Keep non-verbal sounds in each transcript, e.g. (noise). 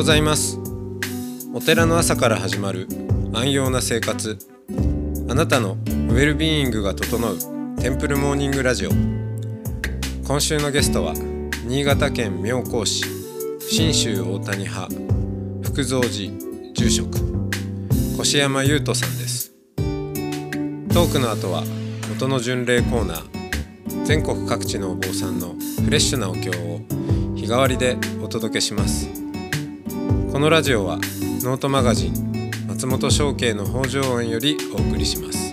ございます。お寺の朝から始まる安養な生活。あなたのウェルビーイングが整うテンプルモーニングラジオ。今週のゲストは新潟県妙高市信州大谷派福蔵寺住職越山優斗さんです。トークの後は元の巡礼コーナー全国各地のお坊さんのフレッシュなお経を日替わりでお届けします。このラジオはノートマガジン松本商家の北条園よりお送りします。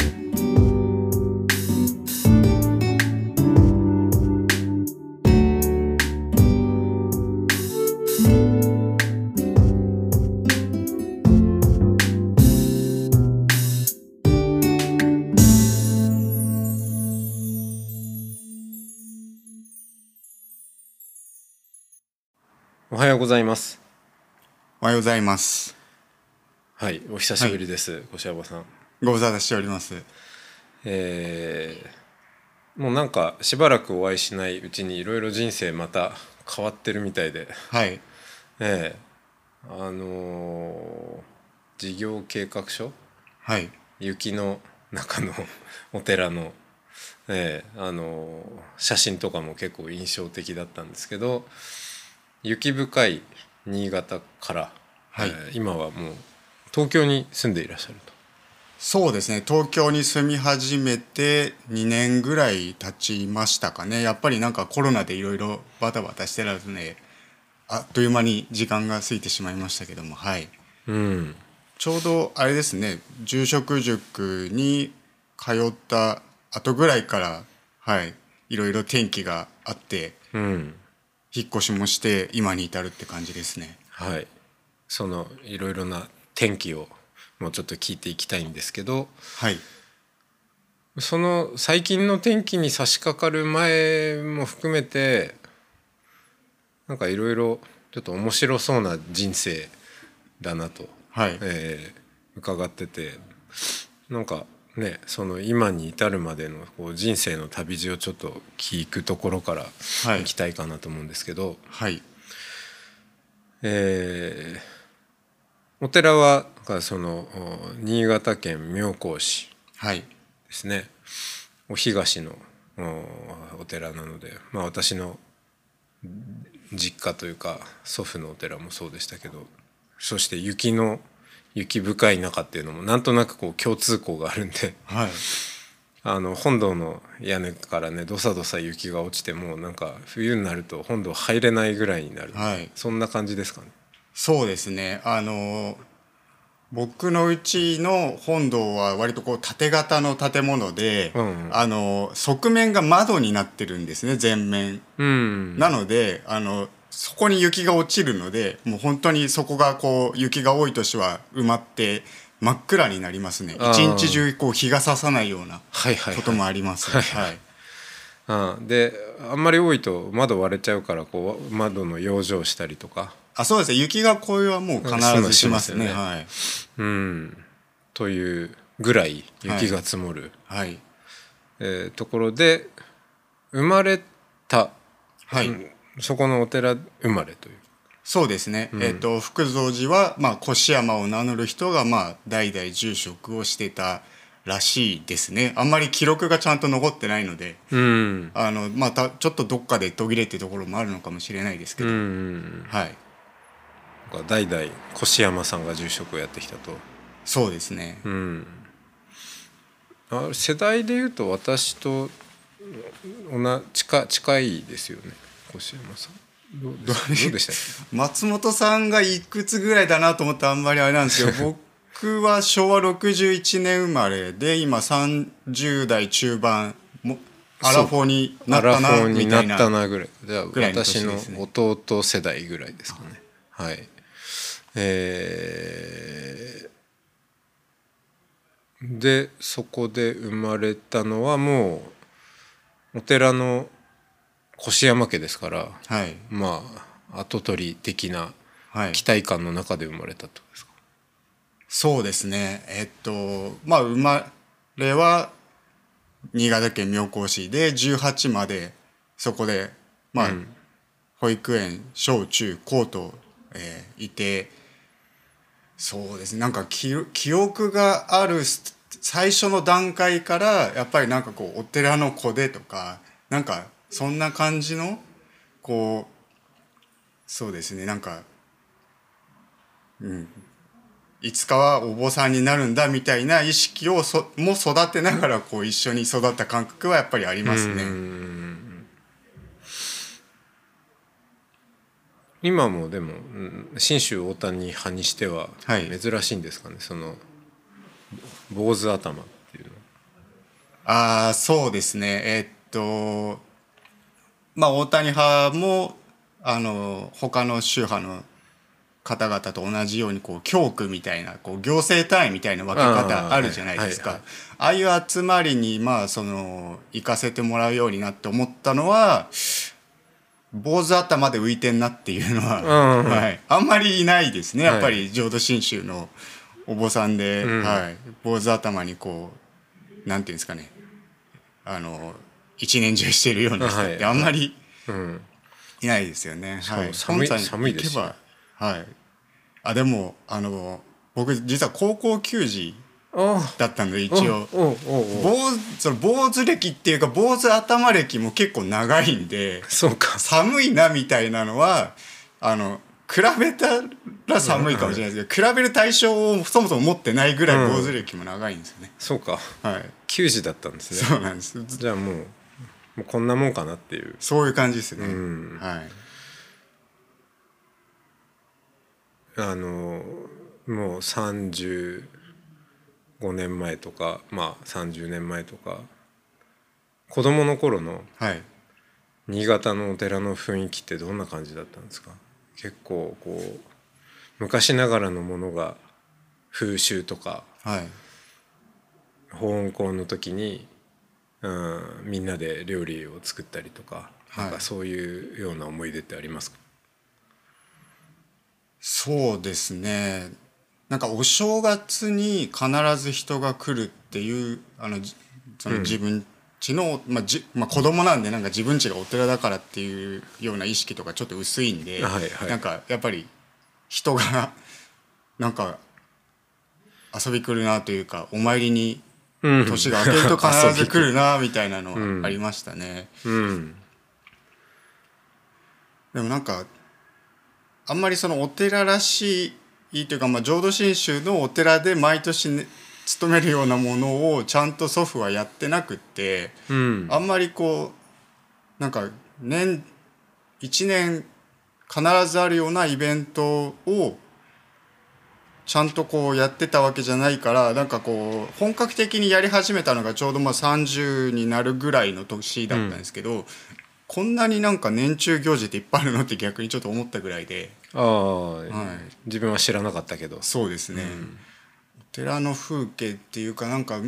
おはようございます。おはようございます。はいお久しぶりです、越山さんご無沙汰しております。えーもうなんかしばらくお会いしないうちにいろいろ人生また変わってるみたいではい。ええあのー事業計画書？はい。雪の中の (laughs) お寺の、ええあのー写真とかも結構印象的だったんですけど雪深い新潟から、はいえー今はもう東京に住んでいらっしゃると。そうですね。東京に住み始めて2年ぐらい経ちましたかね。やっぱりなんかコロナでいろいろバタバタしてらずね、あっという間に時間が過ぎてしまいましたけども、はい。うんちょうどあれですね、住職塾に通った後ぐらいから、はい。いろいろ転機があって、うん引っ越しもして今に至るって感じですね。はい、そのいろいろな天気をもうちょっと聞いていきたいんですけどはい。その最近の天気に差し掛かる前も含めてなんかいろいろちょっと面白そうな人生だなと、はい。えー伺っててなんかねその今に至るまでのこう人生の旅路をちょっと聞くところからはいいきたいかなと思うんですけど。はい。えーお寺はそのお新潟県妙高市はい。ですねお東のおお寺なので、まあ、私の実家というか祖父のお寺もそうでしたけどそして雪の雪深い中っていうのもなんとなくこう共通項があるんで。はい。あの本堂の屋根からねどさどさ雪が落ちてもなんか冬になると本堂入れないぐらいになる、はい。そんな感じですかね。そうですね。あの僕のうちの本堂は割とこう縦型の建物で、うんうん。あの側面が窓になってるんですね全面、うん。なのであのそこに雪が落ちるのでもう本当にそこがこう雪が多い年は埋まって真っ暗になりますね。一日中こう日が差さないようなはいはい、はい、こともあります、はいはい。あであんまり多いと窓割れちゃうからこう窓の養生したりとか。あそうですね。雪がこうはもう必ずしますね。すよね。はい、うん。というぐらい雪が積もる、はい。えーところで生まれた、はい。うんそこのお寺生まれという。そうですね、えっ、と福蔵寺は、まあ、越山を名乗る人が、まあ、代々住職をしてたらしいですね。あんまり記録がちゃんと残ってないのでうん。あの、またちょっとどっかで途切れてるところもあるのかもしれないですけうど、ん。はい。代々越山さんが住職をやってきたと。そうですね、うん。あ世代でいうと私とおな近近いですよね越山さん。どうでした？松本さんがいくつぐらいだなと思ってあんまりあれなんですけど (laughs) 僕は昭和61年生まれで今30代中盤もアラフォーになったなフォーになっみたいなたなぐらい。じゃ私の弟世代ぐらいですかね。はい。えーでそこで生まれたのはもうお寺の越山家ですからはい。まあ跡取り的なはい。期待感の中で生まれたってことですか、そうですね。えっとまあ生まれは新潟県妙高市で18までそこでまあ、うん。保育園小中高と、えーいてそうですね。なんか記記憶があるス最初の段階からやっぱりなんかこうお寺の子でとかなんかそんな感じのこうそうですねなんかうん。いつかはお坊さんになるんだみたいな意識をそも育てながらこう一緒に育った感覚はやっぱりありますね。今もでもうん信州大谷派にしてははい。珍しいんですかね、その坊主頭っていうのああそうですね。えーっとまあ大谷派もあの他の宗派の方々と同じようにこう教区みたいなこう行政単位みたいな分けあ方ーあるじゃないですか、ああいう集まりにまあその行かせてもらうようになって思ったのは坊主頭で浮いてんなっていうのは、はい、あんまりいないですね。はい。やっぱり浄土真宗のお坊さんで、うん。はい、坊主頭にこうなんていうんですかね。あの一年中してるような人ってはい。あんまりうん。いないですよね。はい、寒い寒いですはい。あでもあの僕実は高校球児あだったので一応。坊その坊主歴っていうか坊主頭歴も結構長いんでそうか。寒いなみたいなのはあの比べたら寒いかもしれないですけど、比べる対象をそもそも持ってないぐらい坊主歴も長いんですよね。そうか。はい。球児だったんですね。そうなんです。じゃあもうもうこんなもんかなっていうそういう感じですね。んはい。あのもう35年前とかまあ30年前とか子供の頃のはい。新潟のお寺の雰囲気ってどんな感じだったんですか？結構こう昔ながらのものが風習とかはい。保温校の時に、うん、みんなで料理を作ったりとか,、はい。なんかそういうような思い出ってありますか？そうですね。なんかお正月に必ず人が来るっていうあのじその自分家の、まあじまあ、子供なんでなんか自分家がお寺だからっていうような意識とかちょっと薄いんで、はいはい。なんかやっぱり人がなんか遊び来るなというかお参りにうん年が明けると必ず来るるなみたいなのうん。はありましたね。うん。でもなんかあんまりそのお寺らしいというか、まあ、浄土真宗のお寺で毎年、ね、勤めるようなものをちゃんと祖父はやってなくってうん。あんまりこうなんか年1年必ずあるようなイベントをちゃんとこうやってたわけじゃないからなんかこう本格的にやり始めたのがちょうどまあ30になるぐらいの年だったんですけど、こんなになんか年中行事っていっぱいあるのって逆にちょっと思ったぐらいでああ、はい。自分は知らなかったけど。そうですね、お寺の風景っていうかなんか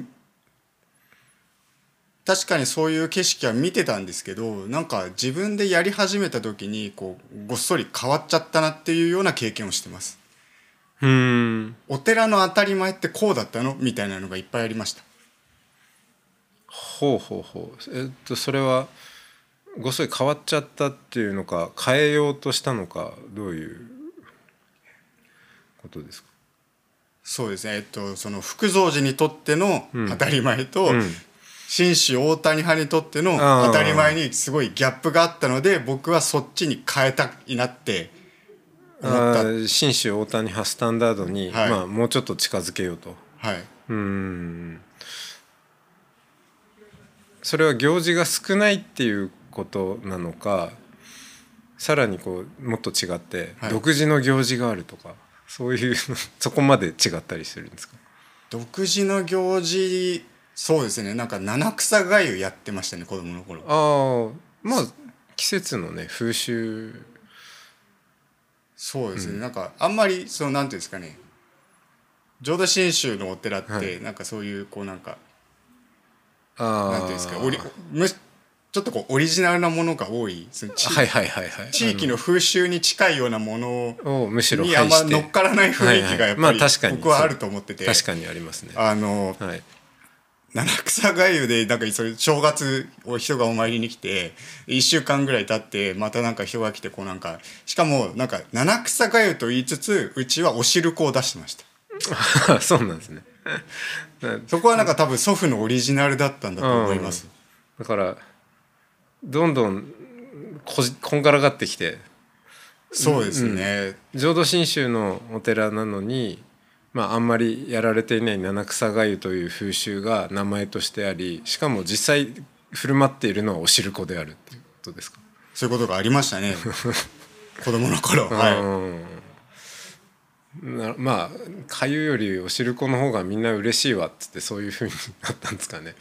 確かにそういう景色は見てたんですけどなんか自分でやり始めた時にこうごっそり変わっちゃったなっていうような経験をしてますうん。お寺の当たり前ってこうだったのみたいなのがいっぱいありました。ほうほうほう。えっとそれはごっそり変わっちゃったっていうのか変えようとしたのかどういうことですか？そうですね。えっとその福蔵寺にとっての当たり前と、うん。紳士大谷派にとっての当たり前にすごいギャップがあったので僕はそっちに変えたいなって信州大谷派スタンダードに、はい。まあ、もうちょっと近づけようと。はい、うん。それは行事が少ないっていうことなのかさらにこうもっと違って、はい。独自の行事があるとかそういう (laughs) そこまで違ったりするんですか？独自の行事そうですね。なんか七草がゆやってましたね子供の頃。ああまあ季節のね風習そうですね、なんかあんまりそのなんていうんですかね。浄土真宗のお寺って、はい。なんかそういうこうなんかなんていうんですかオリむちょっとこうオリジナルなものが多い。その地,、はいはいはいはい。地域の風習に近いようなものをむしろにあんま乗っからない雰囲気がやっぱりはいはい。まあ確かに。僕はあると思ってて、確かにありますね。あのはい七草がゆでなんかそれ正月を人がお参りに来て1週間ぐらい経ってまたなんか人が来てこうなんかしかもなんか七草がゆと言いつつうちはお汁粉を出してました。(laughs) そうなんですね。(laughs) そこはなんか多分祖父のオリジナルだったんだと思います、だからどんどんこじこんがらがってきて。そうですね、浄土真宗のお寺なのに、まあ、あんまりやられていない七草がゆという風習が名前としてありしかも実際振る舞っているのはお汁粉であるっていうことですか、そういうことがありましたね。(laughs) 子供の頃。はうん。なまあかゆよりお汁粉の方がみんな嬉しいわっつってそういうふうになったんですかね？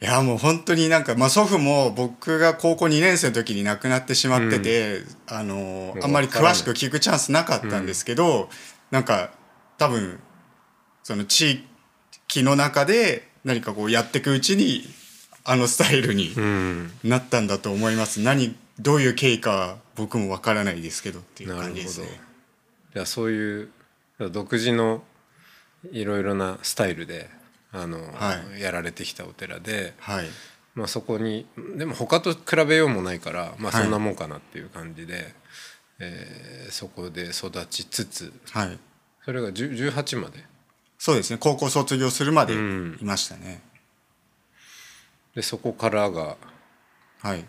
い、いやもう本当になんか、まあ、祖父も僕が高校2年生の時に亡くなってしまってて、あのあんまり詳しく聞くチャンスなかったんですけど、なんか多分その地域の中で何かこうやっていくうちにあのスタイルにうん。なったんだと思います。何どういう経緯かは僕もわからないですけどっていう感じですね。そういう独自のいろいろなスタイルであの、はやられてきたお寺で、はい。まあ、そこにでも他と比べようもないから、まあ、はい。そんなもんかなっていう感じで、えーそこで育ちつつはいそれが10 18まで。そうですね。高校卒業するまでうん。いましたね。でそこからが、はい。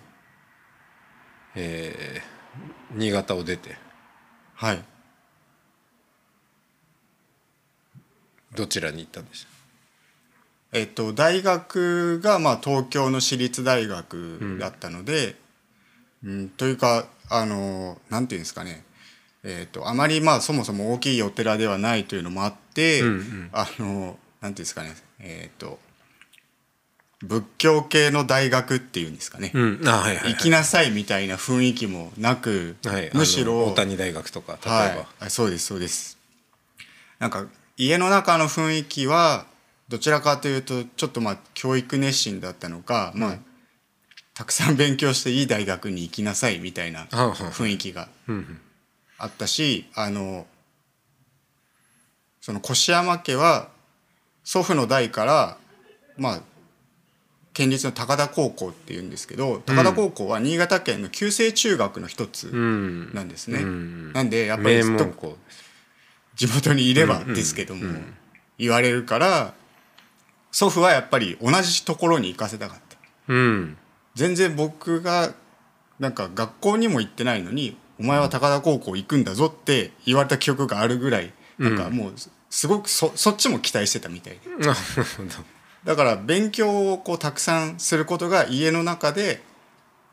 えー新潟を出て。はい。どちらに行ったんでしえっと、大学が、まあ、東京の私立大学だったので、うん。というかあのなんていうんですかね、えっと、あまり、まあ、そもそも大きいお寺ではないというのもあって、うんうん。あのなんていうんですかね、えっと仏教系の大学っていうんですかね、た、うん、あはいはい、はい、行きなさいみたいな雰囲気もなく、はい、むしろ大谷大学とか例えば、はい。あそうですそうです。なんか家の中の雰囲気はどちらかというとちょっとまあ教育熱心だったのか、まあたくさん勉強していい大学に行きなさいみたいな雰囲気がうんうんあったしあのその越山家は祖父の代からまあ県立の高田高校っていうんですけど高田高校は新潟県の旧制中学の一つうん。なんですね。うん。なんでやっぱり名ずっと地元にいればですけども、言われるから祖父はやっぱり同じところに行かせたかった。うん。全然僕がなんか学校にも行ってないのに「お前は高田高校行くんだぞ」って言われた記憶があるぐらいなんかもうすごくそそっちも期待してたみたいで。(laughs) だから勉強をこうたくさんすることが家の中で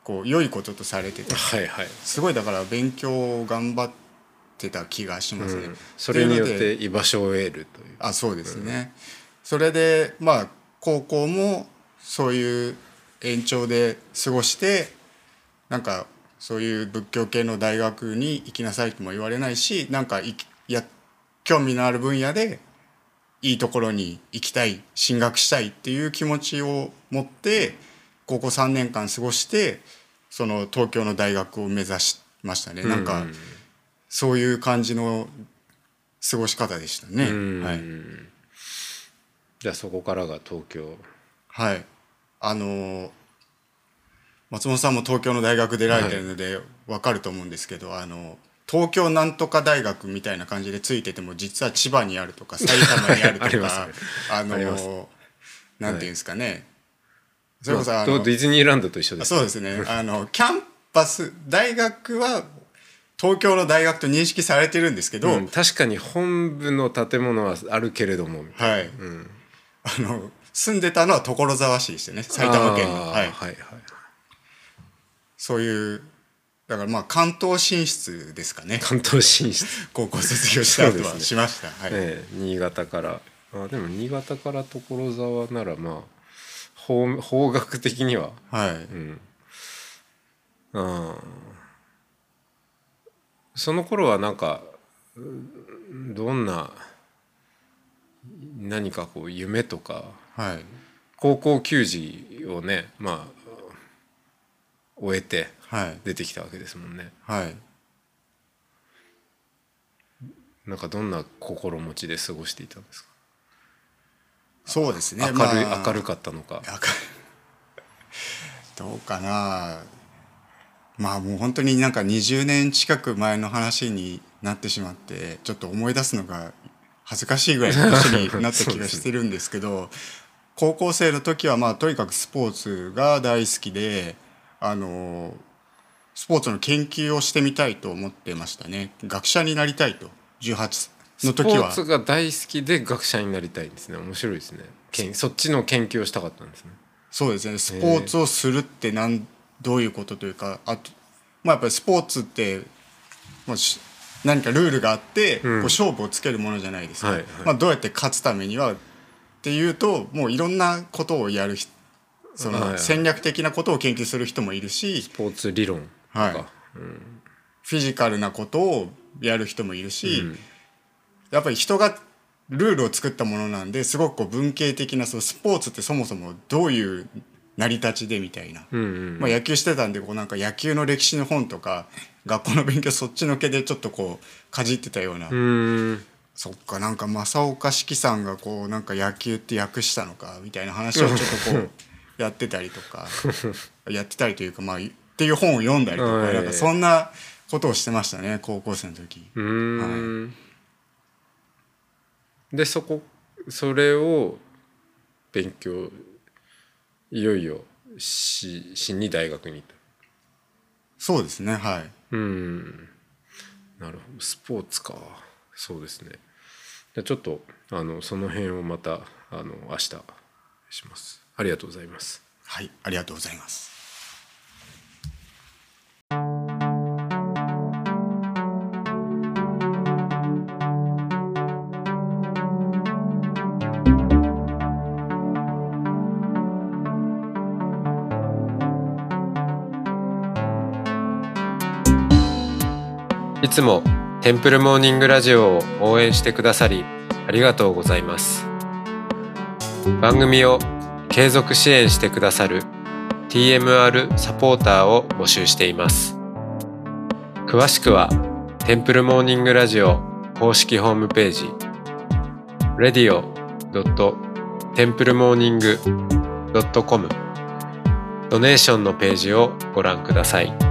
こう良いこととされてて。はいはい、すごいだから勉強を頑張ってた気がしますね。うん、それによって居場所を得るという。あそうですね、それでまあ高校もそういう延長で過ごしてなんかそういう仏教系の大学に行きなさいとも言われないしなんかいきや興味のある分野でいいところに行きたい進学したいっていう気持ちを持って高校3年間過ごしてその東京の大学を目指しましたね、なんかそういう感じの過ごし方でしたね。うん。はい。じゃあそこからが東京。はい、あのー松本さんも東京の大学出られてるので分かると思うんですけど、あの東京なんとか大学みたいな感じでついてても実は千葉にあるとか埼玉にあるとか (laughs) ね。あのなんていうんですかね、それこそまああのディズニーランドと一緒ですそうですね。(laughs) あのキャンパス大学は東京の大学と認識されてるんですけど、うん確かに本部の建物はあるけれども。はい、あの住んでたのは所沢市でしたね。埼玉県の。はい。はいはいそういうだからまあ関東進出ですかね。関東進出、(laughs) 高校卒業した後はしました、はい、ええ新潟から。あでも新潟から所沢ならまあ方方角的には。はい。うん。あー。その頃はなんかうんどんな何かこう夢とか。はい。高校球児をねまあ終えてはい。出てきたわけですもんね。はい。なんかどんな心持ちで過ごしていたんですか？そうですね。明るい、まあ明るかったのか。どうかな。まあもう本当になんか20年近く前の話になってしまってちょっと思い出すのが恥ずかしいぐらいの年になった気がしてるんですけど (laughs) 高校生の時はまあとにかくスポーツが大好きであのスポーツの研究をしてみたいと思ってましたね。学者になりたいと。18のスポ時はーツが大好きで学者になりたいんですね。面白いですね。けんそっちの研究をしたかったんですね。そうですね。スポーツをするってなんどういうことというかあとまあやっぱりスポーツってもうし何かルールがあって、こう勝負をつけるものじゃないですか、はいはい。まあ、どうやって勝つためにはっていうともういろんなことをやるひその戦略的なことを研究する人もいるしスポーツ理論とか、はい。フィジカルなことをやる人もいるし、やっぱり人がルールを作ったものなんですごくこう文系的なそのスポーツってそもそもどういう成り立ちでみたいな、まあ、野球してたんでこうなんか野球の歴史の本とか (laughs) 学校の勉強そっちのけでちょっとこうかじってたような、そっかなんか正岡子規さんがこうなんか野球って訳したのかみたいな話をちょっとこう (laughs) やってたりとか (laughs) やってたりというかまあっていう本を読んだりとか、はい。なんかそんなことをしてましたね高校生の時。うーん。でそこそれを勉強いよいよししに大学に行った。そうですねはい。うん。なるほど。スポーツか。そうですね。じゃあちょっとあのその辺をまたあの明日しますありがとうございますはいありがとうございます。いつもテンプルモーニングラジオを応援してくださりありがとうございます番組を継続支援してくださる TMR サポーターを募集しています詳しくはテンプルモーニングラジオ公式ホームページ radio.templemorning.com ドネーションのページをご覧ください。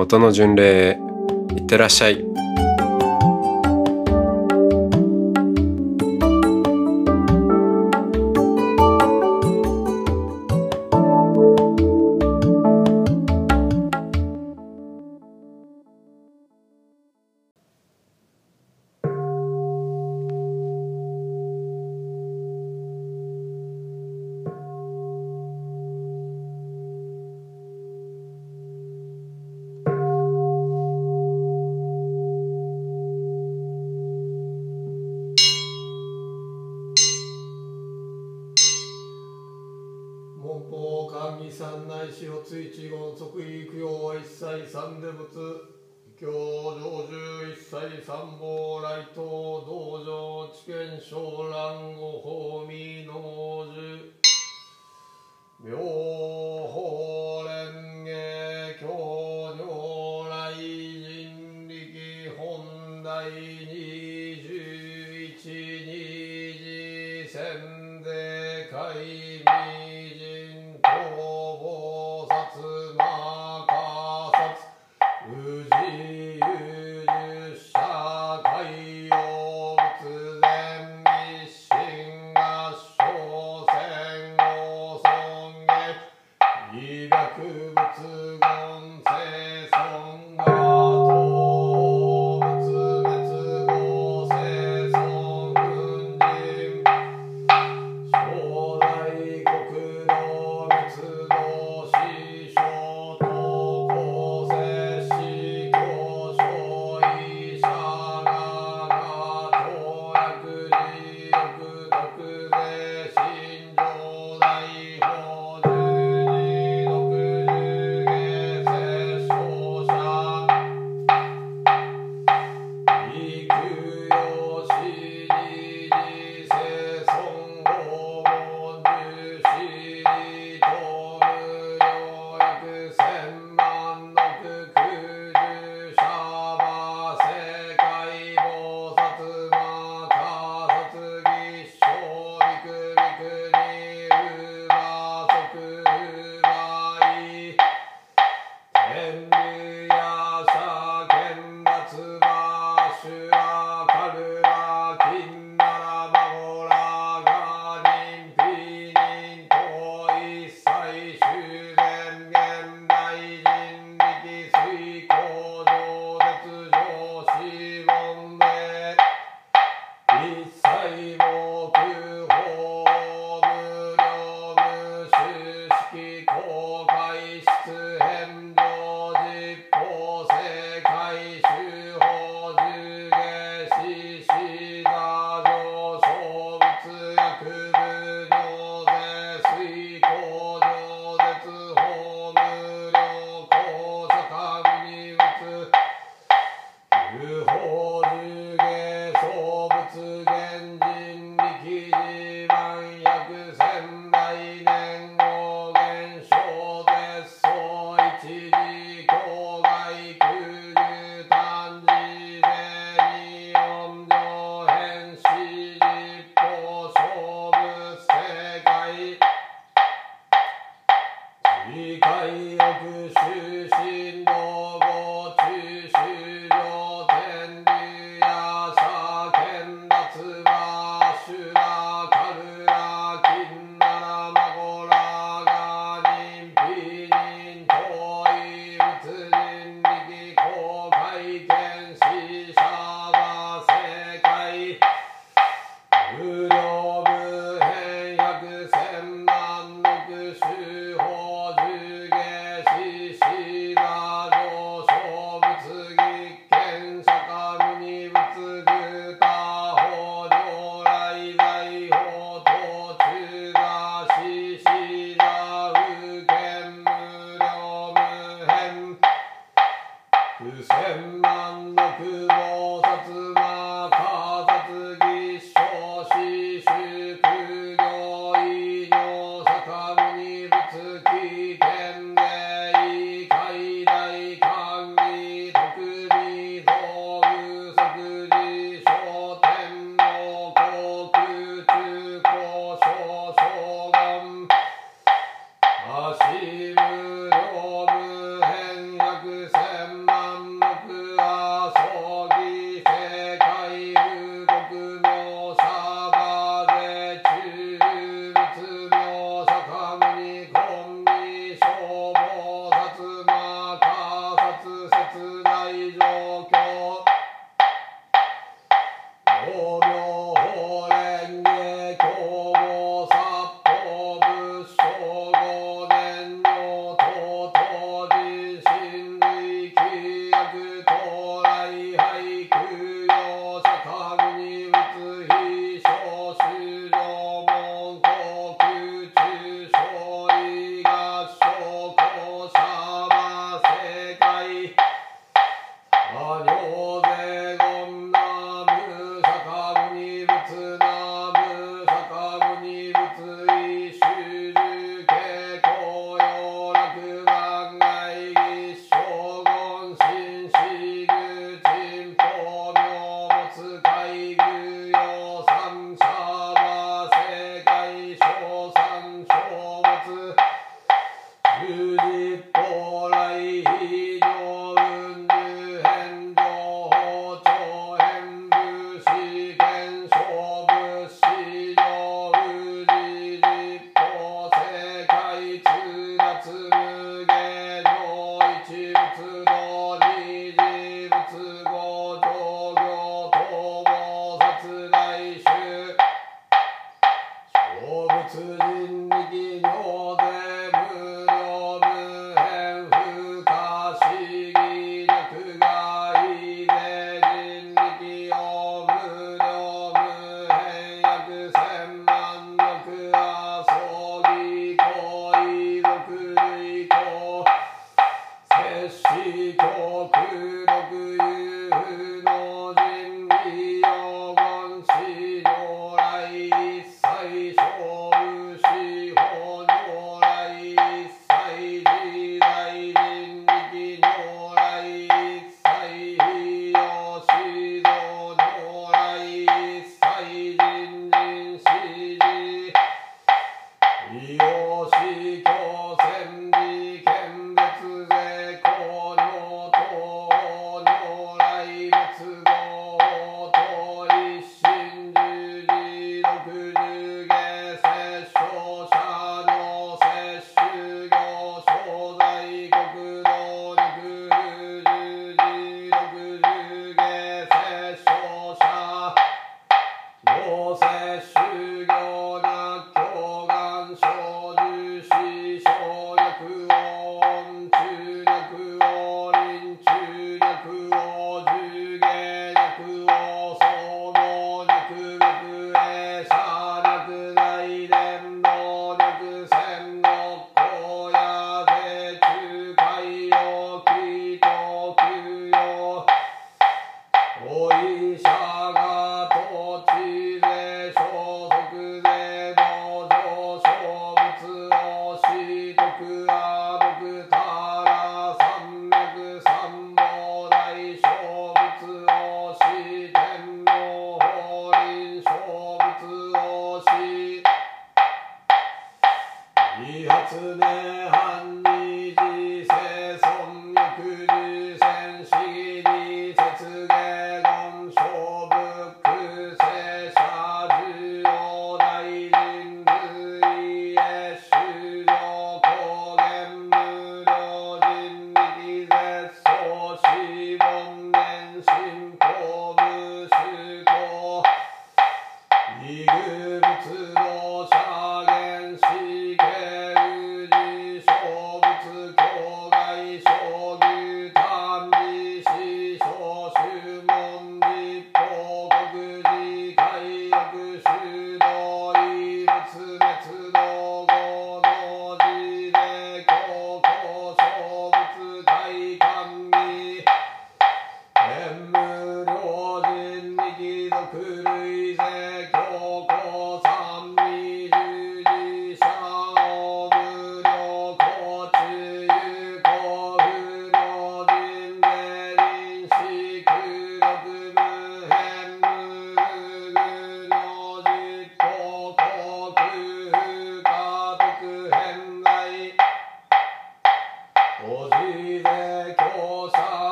音の巡礼へいってらっしゃい。場知見昇蘭五法味能樹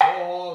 sol